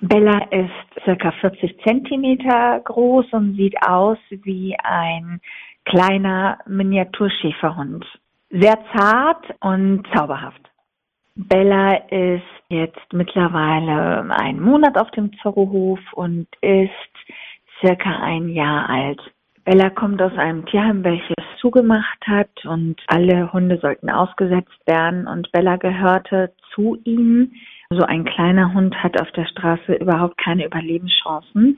Bella ist circa 40 Zentimeter groß und sieht aus wie ein kleiner Miniaturschäferhund. Sehr zart und zauberhaft. Bella ist jetzt mittlerweile einen Monat auf dem Zorrohof und ist circa ein Jahr alt. Bella kommt aus einem Tierheim, welches zugemacht hat und alle Hunde sollten ausgesetzt werden und Bella gehörte zu ihm. So ein kleiner Hund hat auf der Straße überhaupt keine Überlebenschancen.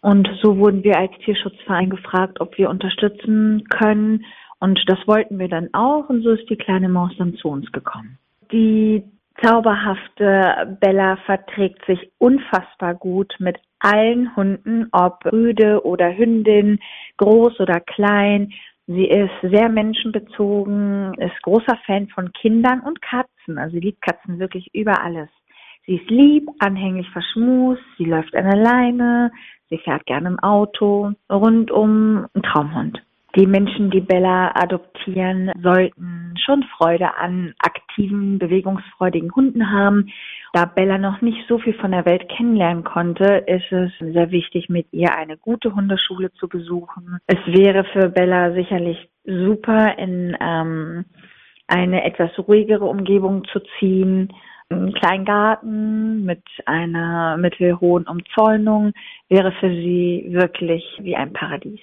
Und so wurden wir als Tierschutzverein gefragt, ob wir unterstützen können. Und das wollten wir dann auch. Und so ist die kleine Maus dann zu uns gekommen. Die zauberhafte Bella verträgt sich unfassbar gut mit allen Hunden, ob Rüde oder Hündin, groß oder klein. Sie ist sehr menschenbezogen, ist großer Fan von Kindern und Katzen. Also sie liebt Katzen wirklich über alles. Sie ist lieb, anhänglich verschmust, sie läuft an der Leine, sie fährt gerne im Auto, rundum ein Traumhund. Die Menschen, die Bella adoptieren, sollten schon Freude an aktiven, bewegungsfreudigen Hunden haben. Da Bella noch nicht so viel von der Welt kennenlernen konnte, ist es sehr wichtig, mit ihr eine gute Hundeschule zu besuchen. Es wäre für Bella sicherlich super, in ähm, eine etwas ruhigere Umgebung zu ziehen einen kleinen Garten mit einer mittelhohen Umzäunung wäre für sie wirklich wie ein Paradies.